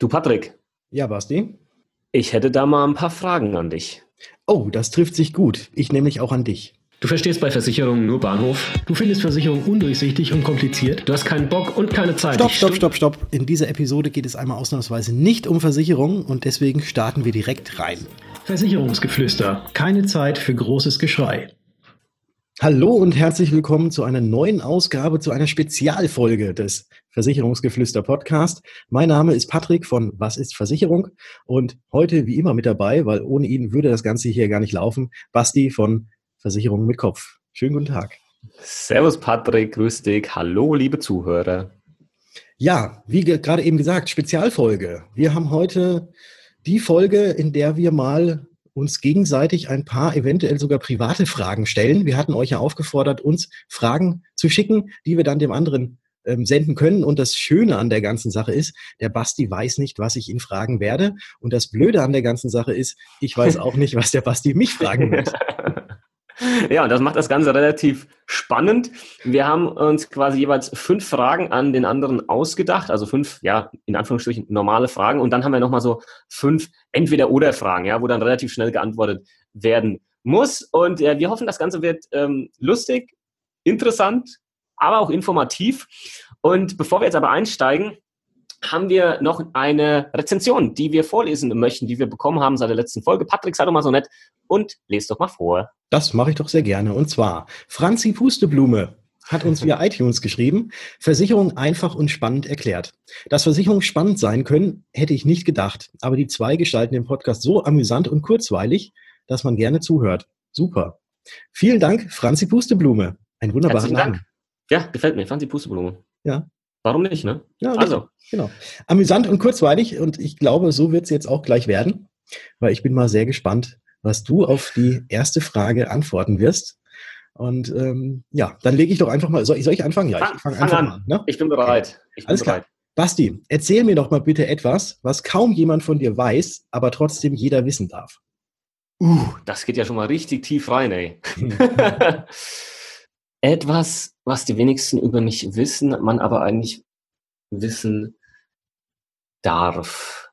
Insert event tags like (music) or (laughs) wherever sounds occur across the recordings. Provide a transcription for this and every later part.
Du Patrick. Ja, Basti. Ich hätte da mal ein paar Fragen an dich. Oh, das trifft sich gut. Ich nämlich auch an dich. Du verstehst bei Versicherungen nur Bahnhof. Du findest Versicherungen undurchsichtig und kompliziert. Du hast keinen Bock und keine Zeit. Stopp, stopp, stopp, stopp. In dieser Episode geht es einmal ausnahmsweise nicht um Versicherungen und deswegen starten wir direkt rein. Versicherungsgeflüster. Keine Zeit für großes Geschrei. Hallo und herzlich willkommen zu einer neuen Ausgabe, zu einer Spezialfolge des Versicherungsgeflüster Podcast. Mein Name ist Patrick von Was ist Versicherung und heute wie immer mit dabei, weil ohne ihn würde das Ganze hier gar nicht laufen, Basti von Versicherung mit Kopf. Schönen guten Tag. Servus Patrick, grüß dich. Hallo liebe Zuhörer. Ja, wie gerade eben gesagt, Spezialfolge. Wir haben heute die Folge, in der wir mal uns gegenseitig ein paar eventuell sogar private Fragen stellen. Wir hatten euch ja aufgefordert, uns Fragen zu schicken, die wir dann dem anderen ähm, senden können. Und das Schöne an der ganzen Sache ist, der Basti weiß nicht, was ich ihn fragen werde. Und das Blöde an der ganzen Sache ist, ich weiß (laughs) auch nicht, was der Basti mich fragen (laughs) wird. Ja, und das macht das Ganze relativ spannend. Wir haben uns quasi jeweils fünf Fragen an den anderen ausgedacht, also fünf, ja, in Anführungsstrichen normale Fragen. Und dann haben wir nochmal so fünf Entweder-Oder-Fragen, ja, wo dann relativ schnell geantwortet werden muss. Und äh, wir hoffen, das Ganze wird ähm, lustig, interessant, aber auch informativ. Und bevor wir jetzt aber einsteigen, haben wir noch eine Rezension, die wir vorlesen möchten, die wir bekommen haben seit der letzten Folge. Patrick, sei doch mal so nett und lest doch mal vor. Das mache ich doch sehr gerne. Und zwar, Franzi Pusteblume hat uns via iTunes geschrieben, Versicherung einfach und spannend erklärt. Dass Versicherungen spannend sein können, hätte ich nicht gedacht. Aber die zwei gestalten den Podcast so amüsant und kurzweilig, dass man gerne zuhört. Super. Vielen Dank, Franzi Pusteblume. Ein wunderbarer Name. Dank. Ja, gefällt mir. Franzi Pusteblume. Ja. Warum nicht, ne? Ja, also. Genau. Amüsant und kurzweilig und ich glaube, so wird es jetzt auch gleich werden, weil ich bin mal sehr gespannt, was du auf die erste Frage antworten wirst. Und ähm, ja, dann lege ich doch einfach mal. Soll ich, soll ich anfangen? Ja, ich fange einfach an. an ne? Ich bin bereit. Ich bin Alles bereit. klar. Basti, erzähl mir doch mal bitte etwas, was kaum jemand von dir weiß, aber trotzdem jeder wissen darf. Uh, das geht ja schon mal richtig tief rein, ey. (laughs) etwas, was die wenigsten über mich wissen, man aber eigentlich wissen darf.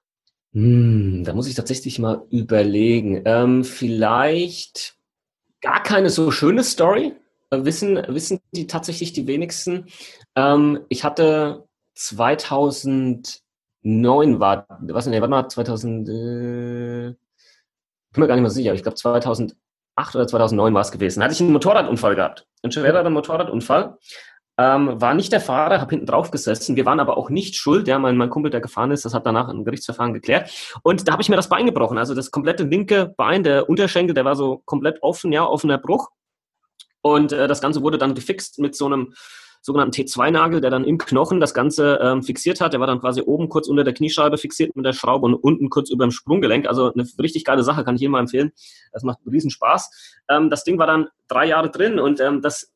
Hm, da muss ich tatsächlich mal überlegen. Ähm, vielleicht gar keine so schöne Story. Äh, wissen, wissen die tatsächlich die wenigsten. Ähm, ich hatte 2009 war, was nee, warte mal, 2000, äh, bin mir gar nicht mehr sicher, aber ich glaube 2008 oder 2009 war es gewesen. Hatte ich einen Motorradunfall gehabt. Ein schwerer Motorradunfall. Ähm, war nicht der Fahrer, habe hinten drauf gesessen. Wir waren aber auch nicht schuld. Ja, mein, mein Kumpel, der gefahren ist, das hat danach ein Gerichtsverfahren geklärt. Und da habe ich mir das Bein gebrochen. Also das komplette linke Bein, der Unterschenkel, der war so komplett offen, ja, offener Bruch. Und äh, das Ganze wurde dann gefixt mit so einem sogenannten T2-Nagel, der dann im Knochen das Ganze ähm, fixiert hat. Der war dann quasi oben kurz unter der Kniescheibe fixiert mit der Schraube und unten kurz über dem Sprunggelenk. Also eine richtig geile Sache, kann ich jedem mal empfehlen. Das macht riesen Spaß. Ähm, das Ding war dann drei Jahre drin und ähm, das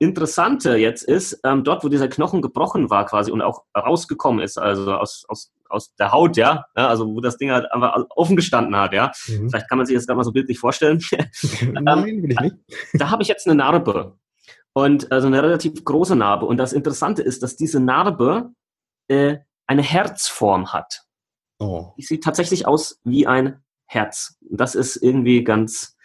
Interessante jetzt ist, ähm, dort, wo dieser Knochen gebrochen war quasi und auch rausgekommen ist, also aus, aus, aus der Haut, ja, ja also wo das Ding halt einfach offen gestanden hat, ja. Mhm. Vielleicht kann man sich das gerade mal so bildlich vorstellen. (laughs) Nein, will ich nicht. Da, da habe ich jetzt eine Narbe und also eine relativ große Narbe. Und das Interessante ist, dass diese Narbe äh, eine Herzform hat. Oh. Die sieht tatsächlich aus wie ein Herz. Das ist irgendwie ganz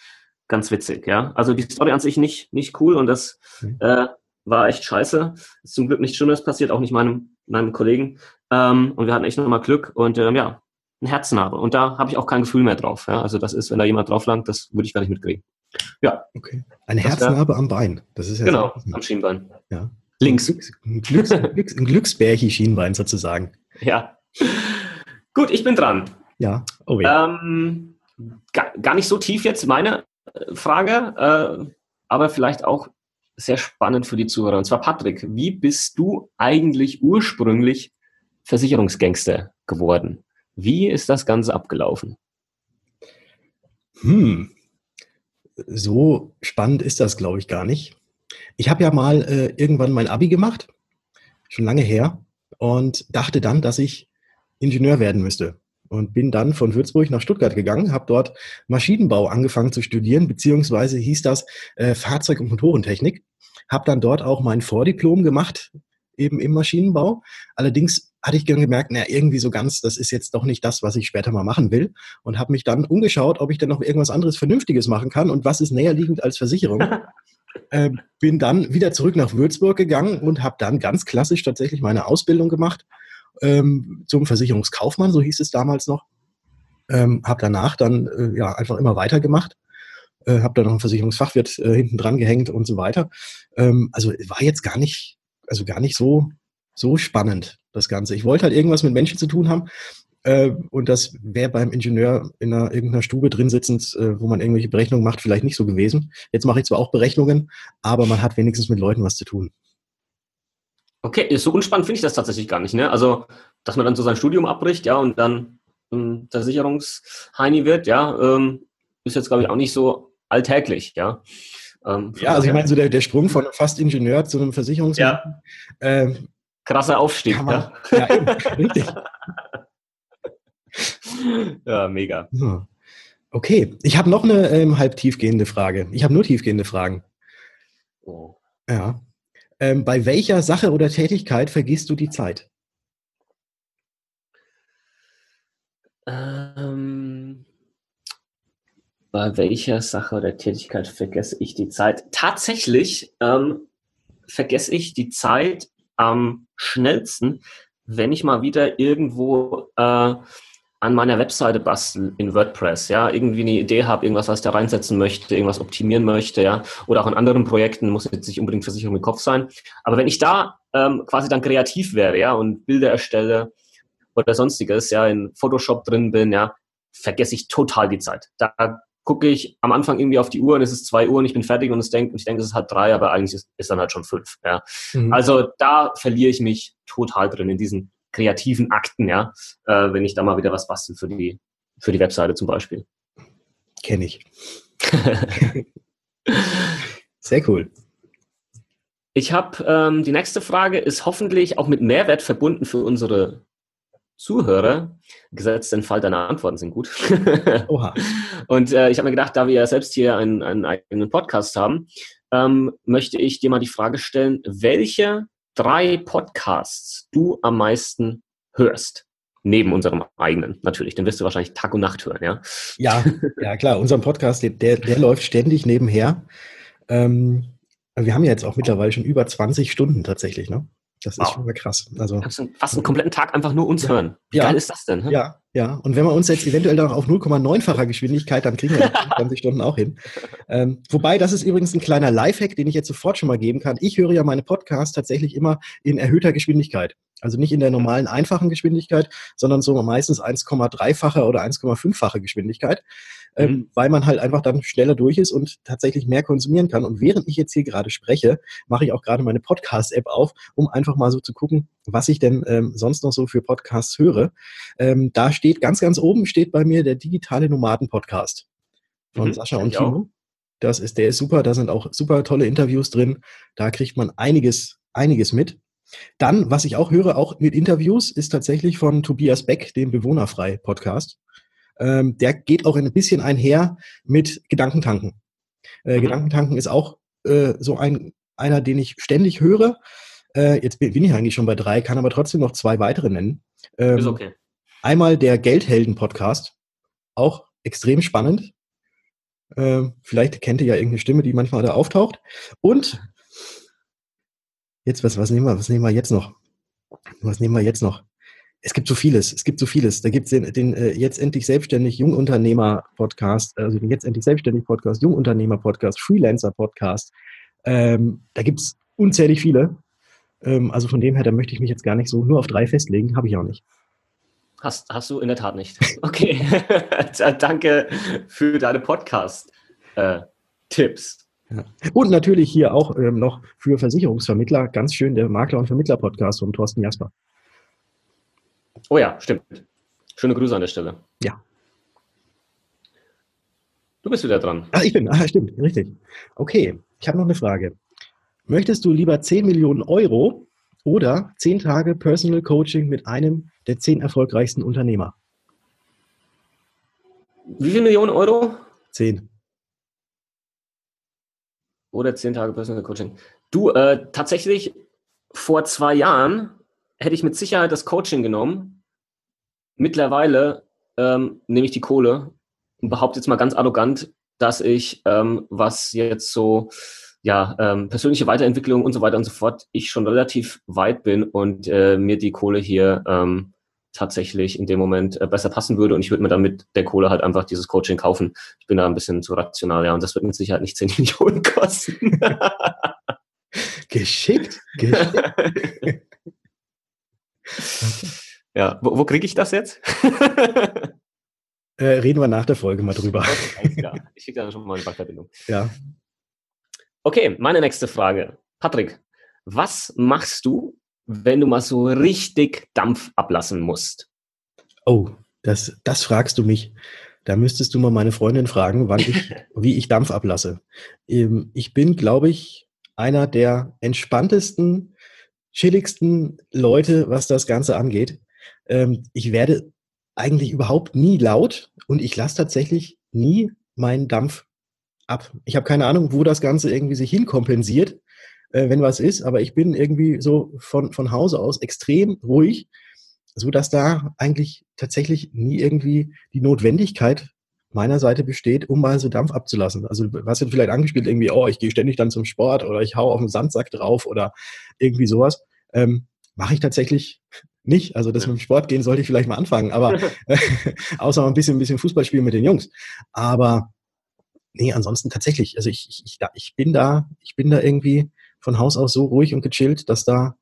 ganz witzig, ja. Also die Story an sich nicht, nicht cool und das mhm. äh, war echt scheiße. Ist zum Glück nichts Schlimmes passiert, auch nicht meinem, meinem Kollegen. Ähm, und wir hatten echt nochmal Glück und ähm, ja, ein Herznarbe. Und da habe ich auch kein Gefühl mehr drauf. Ja? Also das ist, wenn da jemand drauf langt, das würde ich gar nicht mitkriegen. Ja. Okay. Eine Herznarbe am Bein. Das ist ja genau, am Schienbein. Ja. Links. Ein, Glücks, ein, Glücks, (laughs) ein Glücksbärchi-Schienbein sozusagen. Ja. Gut, ich bin dran. Ja. Oh ja. Ähm, gar, gar nicht so tief jetzt meine Frage, äh, aber vielleicht auch sehr spannend für die Zuhörer. Und zwar, Patrick, wie bist du eigentlich ursprünglich Versicherungsgangster geworden? Wie ist das Ganze abgelaufen? Hm, so spannend ist das, glaube ich, gar nicht. Ich habe ja mal äh, irgendwann mein Abi gemacht, schon lange her, und dachte dann, dass ich Ingenieur werden müsste und bin dann von Würzburg nach Stuttgart gegangen, habe dort Maschinenbau angefangen zu studieren, beziehungsweise hieß das äh, Fahrzeug- und Motorentechnik. Habe dann dort auch mein Vordiplom gemacht, eben im Maschinenbau. Allerdings hatte ich gemerkt, naja, irgendwie so ganz, das ist jetzt doch nicht das, was ich später mal machen will. Und habe mich dann umgeschaut, ob ich denn noch irgendwas anderes Vernünftiges machen kann und was ist näherliegend als Versicherung. (laughs) äh, bin dann wieder zurück nach Würzburg gegangen und habe dann ganz klassisch tatsächlich meine Ausbildung gemacht ähm, zum Versicherungskaufmann, so hieß es damals noch. Ähm, habe danach dann äh, ja einfach immer weitergemacht. Äh, habe dann noch einen Versicherungsfachwirt äh, hinten dran gehängt und so weiter. Ähm, also war jetzt gar nicht, also gar nicht so so spannend das Ganze. Ich wollte halt irgendwas mit Menschen zu tun haben. Äh, und das wäre beim Ingenieur in einer, irgendeiner Stube drin sitzend, äh, wo man irgendwelche Berechnungen macht, vielleicht nicht so gewesen. Jetzt mache ich zwar auch Berechnungen, aber man hat wenigstens mit Leuten was zu tun. Okay, so unspannend finde ich das tatsächlich gar nicht. Ne? Also, dass man dann so sein Studium abbricht, ja, und dann ähm, Versicherungsheini wird, ja, ähm, ist jetzt, glaube ich, auch nicht so alltäglich, ja. Ähm, ja, also ich meine, so der, der Sprung von fast Ingenieur zu einem Versicherungs... Ja. Ähm, Krasser Aufstieg, man, ja. ja eben, richtig. (laughs) ja, mega. Okay, ich habe noch eine ähm, halb tiefgehende Frage. Ich habe nur tiefgehende Fragen. Oh. Ja. Ähm, bei welcher Sache oder Tätigkeit vergisst du die Zeit? Ähm, bei welcher Sache oder Tätigkeit vergesse ich die Zeit? Tatsächlich ähm, vergesse ich die Zeit am schnellsten, wenn ich mal wieder irgendwo äh, an meiner Webseite basteln in WordPress, ja, irgendwie eine Idee habe, irgendwas, was ich da reinsetzen möchte, irgendwas optimieren möchte, ja, oder auch in anderen Projekten, muss jetzt nicht unbedingt Versicherung im Kopf sein. Aber wenn ich da ähm, quasi dann kreativ wäre, ja, und Bilder erstelle oder sonstiges, ja, in Photoshop drin bin, ja, vergesse ich total die Zeit. Da gucke ich am Anfang irgendwie auf die Uhr und es ist zwei Uhr und ich bin fertig und, es denk, ich denke, es ist halt drei, aber eigentlich ist, ist dann halt schon fünf. Ja. Mhm. Also da verliere ich mich total drin in diesen kreativen Akten, ja, äh, wenn ich da mal wieder was bastel für die, für die Webseite zum Beispiel. Kenne ich. (laughs) Sehr cool. Ich habe ähm, die nächste Frage ist hoffentlich auch mit Mehrwert verbunden für unsere Zuhörer. Gesetzt den Fall, deine Antworten sind gut. (laughs) Oha. Und äh, ich habe mir gedacht, da wir ja selbst hier einen, einen eigenen Podcast haben, ähm, möchte ich dir mal die Frage stellen, welche drei Podcasts du am meisten hörst. Neben unserem eigenen, natürlich. Den wirst du wahrscheinlich Tag und Nacht hören, ja? Ja, (laughs) ja klar. Unser Podcast, der, der läuft ständig nebenher. Ähm, wir haben ja jetzt auch mittlerweile schon über 20 Stunden tatsächlich, ne? Das wow. ist schon mal krass. Also, Kannst du fast einen kompletten Tag einfach nur uns ja. hören. Wie ja. geil ist das denn? Hä? Ja, ja. Und wenn wir uns jetzt eventuell dann auf 0,9-facher Geschwindigkeit, dann kriegen wir (laughs) 20 Stunden auch hin. Ähm, wobei, das ist übrigens ein kleiner Lifehack, den ich jetzt sofort schon mal geben kann. Ich höre ja meine Podcasts tatsächlich immer in erhöhter Geschwindigkeit. Also nicht in der normalen einfachen Geschwindigkeit, sondern so meistens 1,3-fache oder 1,5-fache Geschwindigkeit ähm, mhm. weil man halt einfach dann schneller durch ist und tatsächlich mehr konsumieren kann. Und während ich jetzt hier gerade spreche, mache ich auch gerade meine Podcast-App auf, um einfach mal so zu gucken, was ich denn ähm, sonst noch so für Podcasts höre. Ähm, da steht ganz, ganz oben steht bei mir der digitale Nomaden-Podcast von mhm, Sascha und Timo. Das ist, der ist super, da sind auch super tolle Interviews drin. Da kriegt man einiges, einiges mit. Dann, was ich auch höre, auch mit Interviews, ist tatsächlich von Tobias Beck, dem Bewohnerfrei-Podcast ähm, der geht auch ein bisschen einher mit Gedankentanken. Äh, mhm. Gedankentanken ist auch äh, so ein, einer, den ich ständig höre. Äh, jetzt bin, bin, ich eigentlich schon bei drei, kann aber trotzdem noch zwei weitere nennen. Ähm, ist okay. Einmal der Geldhelden-Podcast, auch extrem spannend. Ähm, vielleicht kennt ihr ja irgendeine Stimme, die manchmal da auftaucht. Und (laughs) jetzt, was, was, nehmen wir, was nehmen wir jetzt noch? Was nehmen wir jetzt noch? Es gibt so vieles, es gibt so vieles. Da gibt es den, den äh, jetzt endlich selbstständig Jungunternehmer-Podcast, also den jetzt endlich selbstständig Podcast, Jungunternehmer-Podcast, Freelancer-Podcast. Ähm, da gibt es unzählig viele. Ähm, also von dem her, da möchte ich mich jetzt gar nicht so nur auf drei festlegen, habe ich auch nicht. Hast, hast du in der Tat nicht. (laughs) Okay. (laughs) Danke für deine Podcast-Tipps. Ja. Und natürlich hier auch ähm, noch für Versicherungsvermittler ganz schön der Makler- und Vermittler-Podcast von Thorsten Jasper. Oh ja, stimmt. Schöne Grüße an der Stelle. Ja. Du bist wieder dran. Ah, ich bin. Ah, stimmt, richtig. Okay, ich habe noch eine Frage. Möchtest du lieber 10 Millionen Euro oder 10 Tage Personal Coaching mit einem der 10 erfolgreichsten Unternehmer? Wie viele Millionen Euro? 10. Oder 10 Tage Personal Coaching. Du, äh, tatsächlich vor zwei Jahren hätte ich mit Sicherheit das Coaching genommen. Mittlerweile ähm, nehme ich die Kohle und behaupte jetzt mal ganz arrogant, dass ich, ähm, was jetzt so ja, ähm, persönliche Weiterentwicklung und so weiter und so fort, ich schon relativ weit bin und äh, mir die Kohle hier ähm, tatsächlich in dem Moment äh, besser passen würde und ich würde mir dann mit der Kohle halt einfach dieses Coaching kaufen. Ich bin da ein bisschen zu rational, ja, und das wird mit Sicherheit nicht 10 (laughs) Millionen kosten. (laughs) geschickt, geschickt. (laughs) Ja, wo, wo kriege ich das jetzt? äh, reden wir nach der Folge mal drüber. Okay, ich schicke da schon mal eine Bankverbindung. Ja. Okay, meine nächste Frage. Patrick, was machst du, wenn du mal so richtig Dampf ablassen musst? Oh, das, das fragst du mich. Da müsstest du mal meine Freundin fragen, wann ich, (laughs) wie ich Dampf ablasse. Ähm, ich bin, glaube ich, einer der entspanntesten, chilligsten Leute, was das Ganze angeht. Ähm, ich werde eigentlich überhaupt nie laut und ich lasse tatsächlich nie meinen Dampf ab. Ich habe keine Ahnung, wo das Ganze irgendwie sich hinkompensiert äh, wenn was ist, aber ich bin irgendwie so von, von Hause aus extrem ruhig, so dass da eigentlich tatsächlich nie irgendwie die Notwendigkeit meiner Seite besteht, um mal so Dampf abzulassen. Also was wird vielleicht angespielt, irgendwie, oh, ich gehe ständig dann zum Sport oder ich hau auf den Sandsack drauf oder irgendwie sowas. Ähm, Mache ich tatsächlich nicht. Also das mit dem Sport gehen sollte ich vielleicht mal anfangen, aber (laughs) (laughs) außer mal ein bisschen, ein bisschen Fußball spielen mit den Jungs. Aber nee, ansonsten tatsächlich. Also ich, ich, ich, ich bin da, ich bin da irgendwie von Haus aus so ruhig und gechillt, dass da,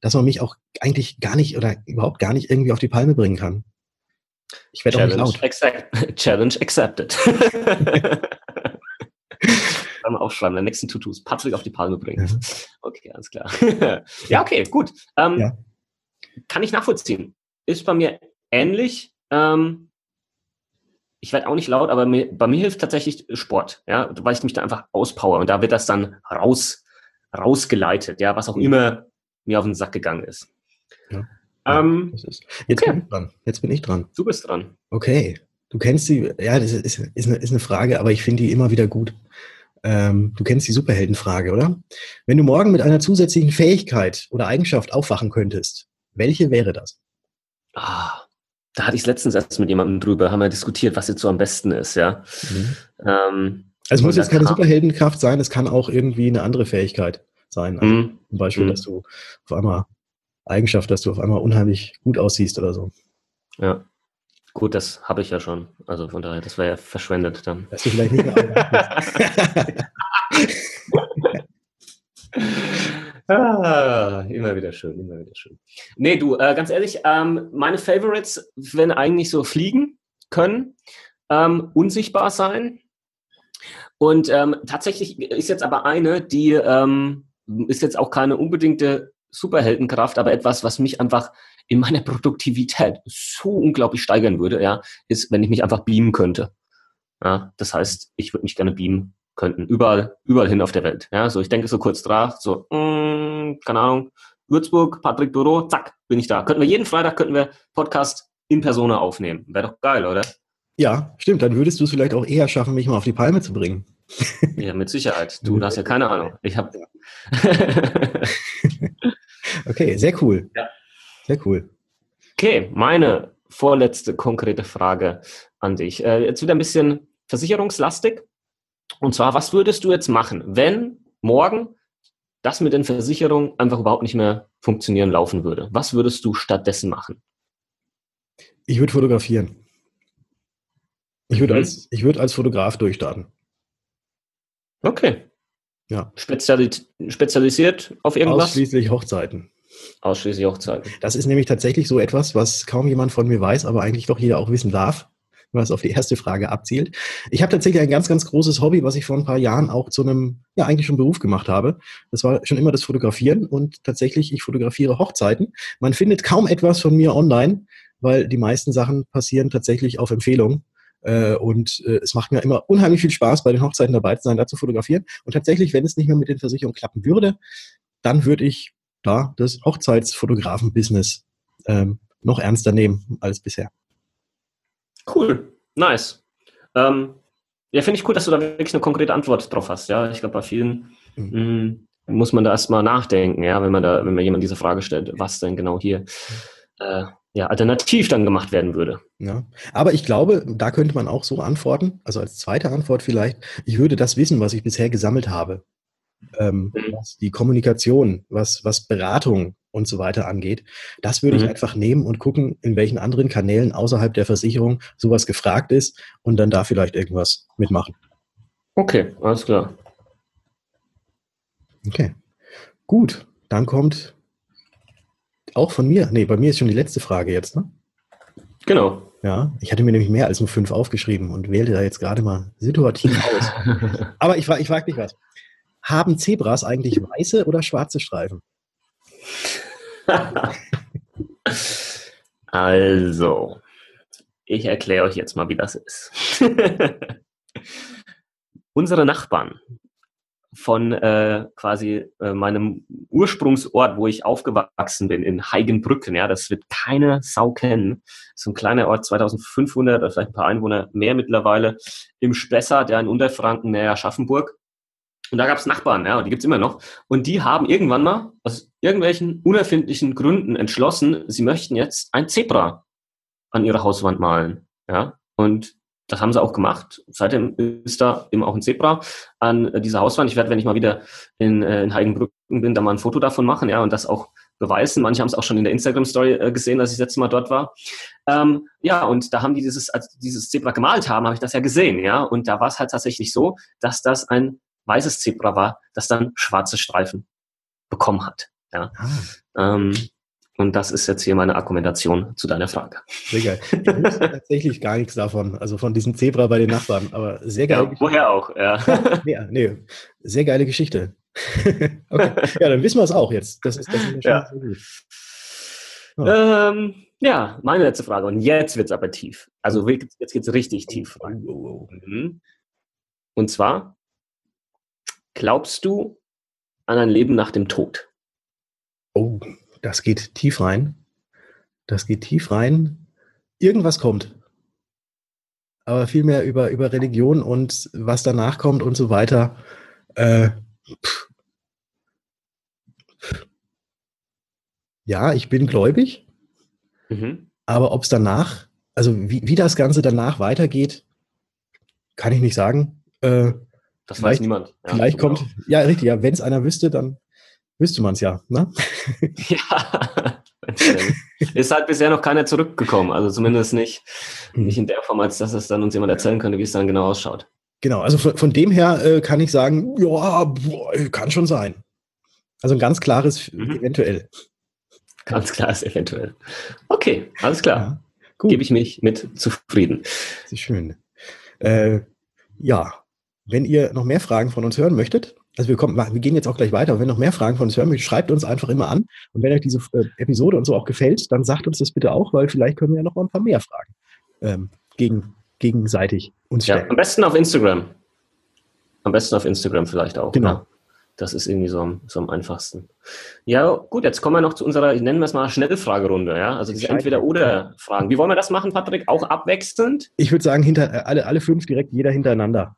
dass man mich auch eigentlich gar nicht oder überhaupt gar nicht irgendwie auf die Palme bringen kann. Ich werde auch nicht laut. Accept, (laughs) Challenge accepted. (laughs) Kann man aufschreiben, der nächsten Tutus. Patrick auf die Palme bringen. Ja. Okay, alles klar. (laughs) ja, okay, gut. Ähm, ja. Kann ich nachvollziehen. Ist bei mir ähnlich. Ähm, ich werde auch nicht laut, aber mir, bei mir hilft tatsächlich Sport, ja, weil ich mich da einfach auspower und da wird das dann raus rausgeleitet, ja, was auch immer mir auf den Sack gegangen ist. Ja. Ähm. Jetzt okay. bin ich dran. Jetzt bin ich dran. Du bist dran. Okay. Du kennst die, ja, das ist, ist, eine, ist eine Frage, aber ich finde die immer wieder gut. Ähm, du kennst die Superheldenfrage, oder? Wenn du morgen mit einer zusätzlichen Fähigkeit oder Eigenschaft aufwachen könntest, welche wäre das? Ah, da hatte ich es letztens erst mit jemandem drüber, haben wir diskutiert, was jetzt so am besten ist, ja. Mhm. Ähm, also es muss jetzt keine Superheldenkraft sein, es kann auch irgendwie eine andere Fähigkeit sein. Also mhm. Zum Beispiel, mhm. dass du auf einmal Eigenschaft, dass du auf einmal unheimlich gut aussiehst oder so. Ja. Gut, das habe ich ja schon. Also von daher, das wäre ja verschwendet dann. Dass du vielleicht nicht mehr (laughs) ah, immer wieder schön, immer wieder schön. Nee, du, äh, ganz ehrlich, ähm, meine Favorites, wenn eigentlich so fliegen können, ähm, unsichtbar sein, und ähm, tatsächlich ist jetzt aber eine, die ähm, ist jetzt auch keine unbedingte Superheldenkraft, aber etwas, was mich einfach in meiner Produktivität so unglaublich steigern würde, ja, ist, wenn ich mich einfach beamen könnte. Ja, das heißt, ich würde mich gerne beamen könnten, überall, überall hin auf der Welt. Ja, so ich denke so kurz drauf, so, mm, keine Ahnung, Würzburg, Patrick Büro, zack, bin ich da. Könnten wir jeden Freitag könnten wir Podcast in Persona aufnehmen. Wäre doch geil, oder? Ja, stimmt. Dann würdest du es vielleicht auch eher schaffen, mich mal auf die Palme zu bringen. Ja, mit Sicherheit. Du hast ja keine Ahnung. Ich habe. (laughs) okay, sehr cool. Ja. Sehr cool. Okay, meine vorletzte konkrete Frage an dich. Äh, jetzt wieder ein bisschen versicherungslastig. Und zwar, was würdest du jetzt machen, wenn morgen das mit den Versicherungen einfach überhaupt nicht mehr funktionieren laufen würde? Was würdest du stattdessen machen? Ich würde fotografieren. Ich würde mhm. als, ich als Fotograf durchstarten. Okay. Ja. Spezialis spezialisiert auf irgendwas? Ausschließlich Hochzeiten. Ausschließlich Hochzeiten. Das ist nämlich tatsächlich so etwas, was kaum jemand von mir weiß, aber eigentlich doch jeder auch wissen darf, was auf die erste Frage abzielt. Ich habe tatsächlich ein ganz, ganz großes Hobby, was ich vor ein paar Jahren auch zu einem, ja, eigentlich schon Beruf gemacht habe. Das war schon immer das Fotografieren und tatsächlich, ich fotografiere Hochzeiten. Man findet kaum etwas von mir online, weil die meisten Sachen passieren tatsächlich auf Empfehlung. Äh, und äh, es macht mir immer unheimlich viel Spaß, bei den Hochzeiten dabei zu sein, da zu fotografieren. Und tatsächlich, wenn es nicht mehr mit den Versicherungen klappen würde, dann würde ich da das Hochzeitsfotografen-Business ähm, noch ernster nehmen als bisher. Cool, nice. Ähm, ja, finde ich cool, dass du da wirklich eine konkrete Antwort drauf hast. Ja, ich glaube, bei vielen mhm. mh, mm, muss man da erstmal nachdenken, ja, wenn man da, wenn man jemand diese Frage stellt, was denn genau hier äh, ja, alternativ dann gemacht werden würde. Ja, aber ich glaube, da könnte man auch so antworten, also als zweite Antwort vielleicht, ich würde das wissen, was ich bisher gesammelt habe, ähm, mhm. was die Kommunikation, was, was Beratung und so weiter angeht, das würde mhm. ich einfach nehmen und gucken, in welchen anderen Kanälen außerhalb der Versicherung sowas gefragt ist und dann da vielleicht irgendwas mitmachen. Okay, alles klar. Okay, gut, dann kommt auch von mir. Nee, bei mir ist schon die letzte Frage jetzt, ne? Genau. Ja, ich hatte mir nämlich mehr als nur fünf aufgeschrieben und wählte da jetzt gerade mal situativ aus. (laughs) Aber ich, ich frage dich was. Haben Zebras eigentlich weiße oder schwarze Streifen? (laughs) also, ich erkläre euch jetzt mal, wie das ist. (laughs) Unsere Nachbarn von äh, quasi äh, meinem Ursprungsort, wo ich aufgewachsen bin, in Heigenbrücken. Ja, das wird keine Sau kennen. So ein kleiner Ort, 2500 oder vielleicht ein paar Einwohner mehr mittlerweile im Spessart, ja, in Unterfranken, näher Schaffenburg. Und da gab es Nachbarn, ja, und die gibt's immer noch. Und die haben irgendwann mal aus irgendwelchen unerfindlichen Gründen entschlossen, sie möchten jetzt ein Zebra an ihrer Hauswand malen. Ja, und das haben sie auch gemacht. Seitdem ist da eben auch ein Zebra an dieser Hauswand. Ich werde, wenn ich mal wieder in, äh, in Heigenbrücken bin, da mal ein Foto davon machen, ja, und das auch beweisen. Manche haben es auch schon in der Instagram-Story äh, gesehen, als ich das letzte Mal dort war. Ähm, ja, und da haben die dieses, als dieses Zebra gemalt haben, habe ich das ja gesehen, ja. Und da war es halt tatsächlich so, dass das ein weißes Zebra war, das dann schwarze Streifen bekommen hat. Ja. Ah. Ähm, und das ist jetzt hier meine Argumentation zu deiner Frage. Sehr geil. Ich wusste (laughs) tatsächlich gar nichts davon, also von diesem Zebra bei den Nachbarn, aber sehr geil. Ja, woher auch, ja. (laughs) ja. nee, sehr geile Geschichte. (laughs) okay. Ja, dann wissen wir es auch jetzt. Das ist, das ist ja. gut. Oh. Ähm, ja, meine letzte Frage. Und jetzt wird es aber tief. Also jetzt geht es richtig tief rein. Mhm. Und zwar, glaubst du an ein Leben nach dem Tod? Oh, das geht tief rein. Das geht tief rein. Irgendwas kommt. Aber vielmehr über, über Religion und was danach kommt und so weiter. Äh, ja, ich bin gläubig. Mhm. Aber ob es danach, also wie, wie das Ganze danach weitergeht, kann ich nicht sagen. Äh, das weiß niemand. Ja, vielleicht kommt, genau. ja, richtig, ja, wenn es einer wüsste, dann Wüsste man es ja, ne? (laughs) ja. (laughs) Ist halt bisher noch keiner zurückgekommen, also zumindest nicht, hm. nicht in der Form, als dass es dann uns jemand erzählen könnte, wie es dann genau ausschaut. Genau, also von, von dem her äh, kann ich sagen, ja, boah, kann schon sein. Also ein ganz klares mhm. eventuell. Ganz klares eventuell. Okay, alles klar. Ja, Gebe ich mich mit zufrieden. Sehr schön. Äh, ja, wenn ihr noch mehr Fragen von uns hören möchtet, also wir, kommen, wir gehen jetzt auch gleich weiter. wenn noch mehr Fragen von uns hören schreibt uns einfach immer an. Und wenn euch diese äh, Episode und so auch gefällt, dann sagt uns das bitte auch, weil vielleicht können wir ja noch mal ein paar mehr Fragen ähm, gegen, gegenseitig uns stellen. Ja, am besten auf Instagram. Am besten auf Instagram vielleicht auch. Genau. Ja. Das ist irgendwie so am, so am einfachsten. Ja, gut, jetzt kommen wir noch zu unserer, nennen wir es mal, Schnellfragerunde. Ja? Also diese Entweder-Oder-Fragen. Wie wollen wir das machen, Patrick? Auch abwechselnd? Ich würde sagen, hinter, äh, alle, alle fünf direkt jeder hintereinander.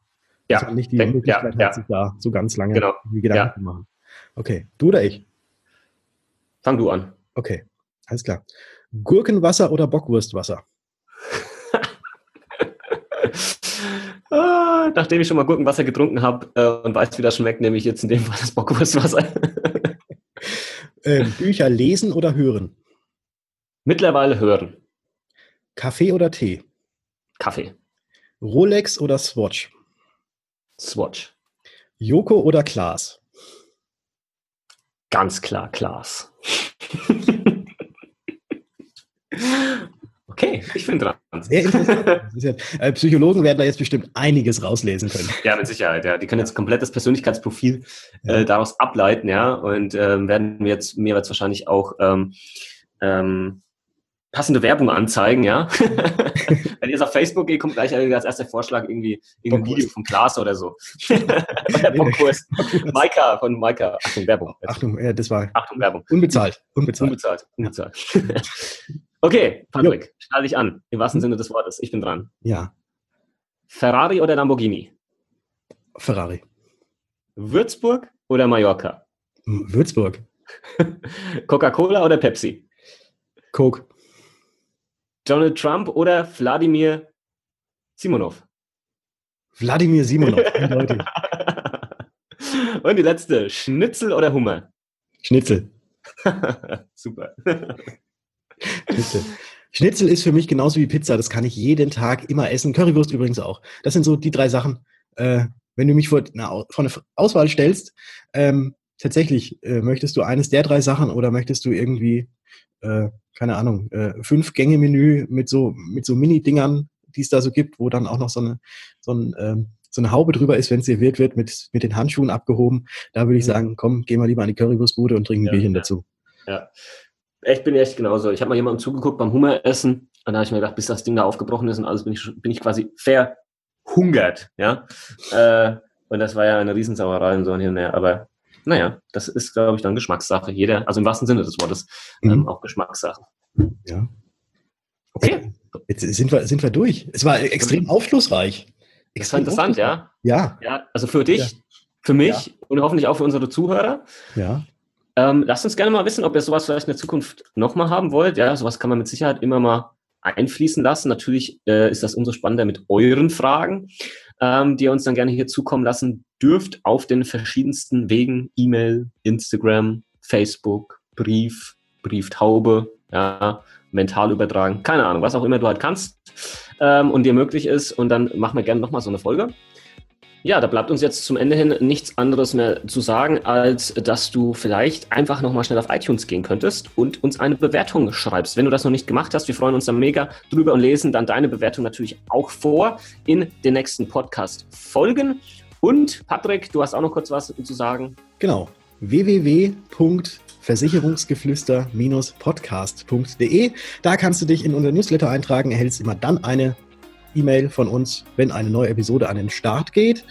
Ja. Dass man nicht die denk, Möglichkeit ja, hat, sich da so ganz lange genau. Gedanken zu machen. Okay, du oder ich? Fang du an. Okay, alles klar. Gurkenwasser oder Bockwurstwasser? (laughs) ah, nachdem ich schon mal Gurkenwasser getrunken habe äh, und weiß, wie das schmeckt, nehme ich jetzt in dem Fall das Bockwurstwasser. (laughs) äh, Bücher lesen oder hören? Mittlerweile hören. Kaffee oder Tee? Kaffee. Rolex oder Swatch? Swatch. Joko oder Klaas? Ganz klar Klaas. (laughs) okay, ich bin dran. Sehr interessant. (laughs) Äh, Psychologen werden da jetzt bestimmt einiges rauslesen können. Ja, mit Sicherheit. Ja. Die können jetzt komplettes Persönlichkeitsprofil äh, daraus ableiten, ja, und ähm, werden jetzt mir jetzt wahrscheinlich auch ähm, ähm, passende Werbung anzeigen, ja. (laughs) Wenn ihr jetzt auf Facebook geht, kommt gleich als erster Vorschlag irgendwie ein Video von Klaas oder so. (laughs) der Bockwurst. Maika von Maika. Achtung, Werbung. Achtung, ja, das war. Achtung, Werbung. Unbezahlt. Unbezahlt. Unbezahlt. Unbezahlt. (laughs) okay, Patrick, schnall dich an. Im wahrsten Sinne des Wortes. Ich bin dran. Ja. Ferrari oder Lamborghini? Ferrari. Würzburg oder Mallorca? Würzburg. Coca-Cola oder Pepsi? Coke. Donald Trump oder Wladimir Simonov? Wladimir Simonov, (laughs) eindeutig. Und die letzte, Schnitzel oder Hummer? Schnitzel. (laughs) Super. Schnitzel. Schnitzel ist für mich genauso wie Pizza. Das kann ich jeden Tag immer essen. Currywurst übrigens auch. Das sind so die drei Sachen. Äh, wenn du mich vor eine, vor eine Auswahl stellst, ähm, tatsächlich, äh, möchtest du eines der drei Sachen oder möchtest du irgendwie, äh, keine Ahnung, äh, fünf Gänge Menü mit so, mit so Mini-Dingern, die es da so gibt, wo dann auch noch so eine, so ein, ähm, so eine Haube drüber ist, wenn es serviert wird, mit, mit den Handschuhen abgehoben. Da würde ich mhm. sagen, komm, geh mal lieber an die Currywurstbude und trink ein ja, Bierchen ja. dazu. Ja. Ich bin echt genauso. Ich habe mal jemandem zugeguckt beim Hummeressen und da habe ich mir gedacht, bis das Ding da aufgebrochen ist und alles bin ich, bin ich quasi verhungert. Ja? Äh, und das war ja eine Riesensauerei und so und hin und her. Aber naja, das ist, glaube ich, dann Geschmackssache. Jeder, also im wahrsten Sinne des Wortes, mhm. ähm, auch Geschmackssache. Ja. Okay. Jetzt sind wir, sind wir durch. Es war extrem aufschlussreich. Das war interessant, ja? Ja. Ja, also für dich, ja. für mich ja. und hoffentlich auch für unsere Zuhörer. Ja. Ähm, lasst uns gerne mal wissen, ob ihr sowas vielleicht in der Zukunft nochmal haben wollt. Ja, sowas kann man mit Sicherheit immer mal einfließen lassen. Natürlich äh, ist das umso spannender mit euren Fragen, ähm, die ihr uns dann gerne hier zukommen lassen dürft auf den verschiedensten Wegen. E-Mail, Instagram, Facebook, Brief, Brieftaube, ja, mental übertragen, keine Ahnung, was auch immer du halt kannst ähm, und dir möglich ist. Und dann machen wir gerne nochmal so eine Folge. Ja, da bleibt uns jetzt zum Ende hin nichts anderes mehr zu sagen, als dass du vielleicht einfach nochmal schnell auf iTunes gehen könntest und uns eine Bewertung schreibst. Wenn du das noch nicht gemacht hast, wir freuen uns dann mega drüber und lesen dann deine Bewertung natürlich auch vor in den nächsten Podcast-Folgen. Und Patrick, du hast auch noch kurz was zu sagen. Genau. www.versicherungsgeflüster-podcast.de. Da kannst du dich in unser Newsletter eintragen, erhältst immer dann eine E-Mail von uns, wenn eine neue Episode an den Start geht.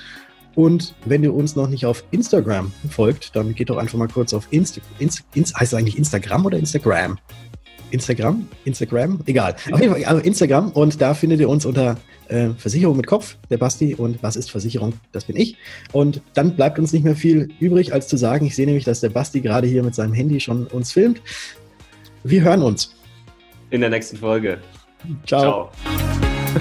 Und wenn du uns noch nicht auf Instagram folgt, dann geht doch einfach mal kurz auf Insta, Insta, Insta heißt es eigentlich Instagram oder Instagram? Instagram? Instagram? Egal. Auf jeden Fall also Instagram und da findet ihr uns unter äh, Versicherung mit Kopf, der Basti und was ist Versicherung? Das bin ich. Und dann bleibt uns nicht mehr viel übrig, als zu sagen, ich sehe nämlich, dass der Basti gerade hier mit seinem Handy schon uns filmt. Wir hören uns. In der nächsten Folge. Ciao. Ciao.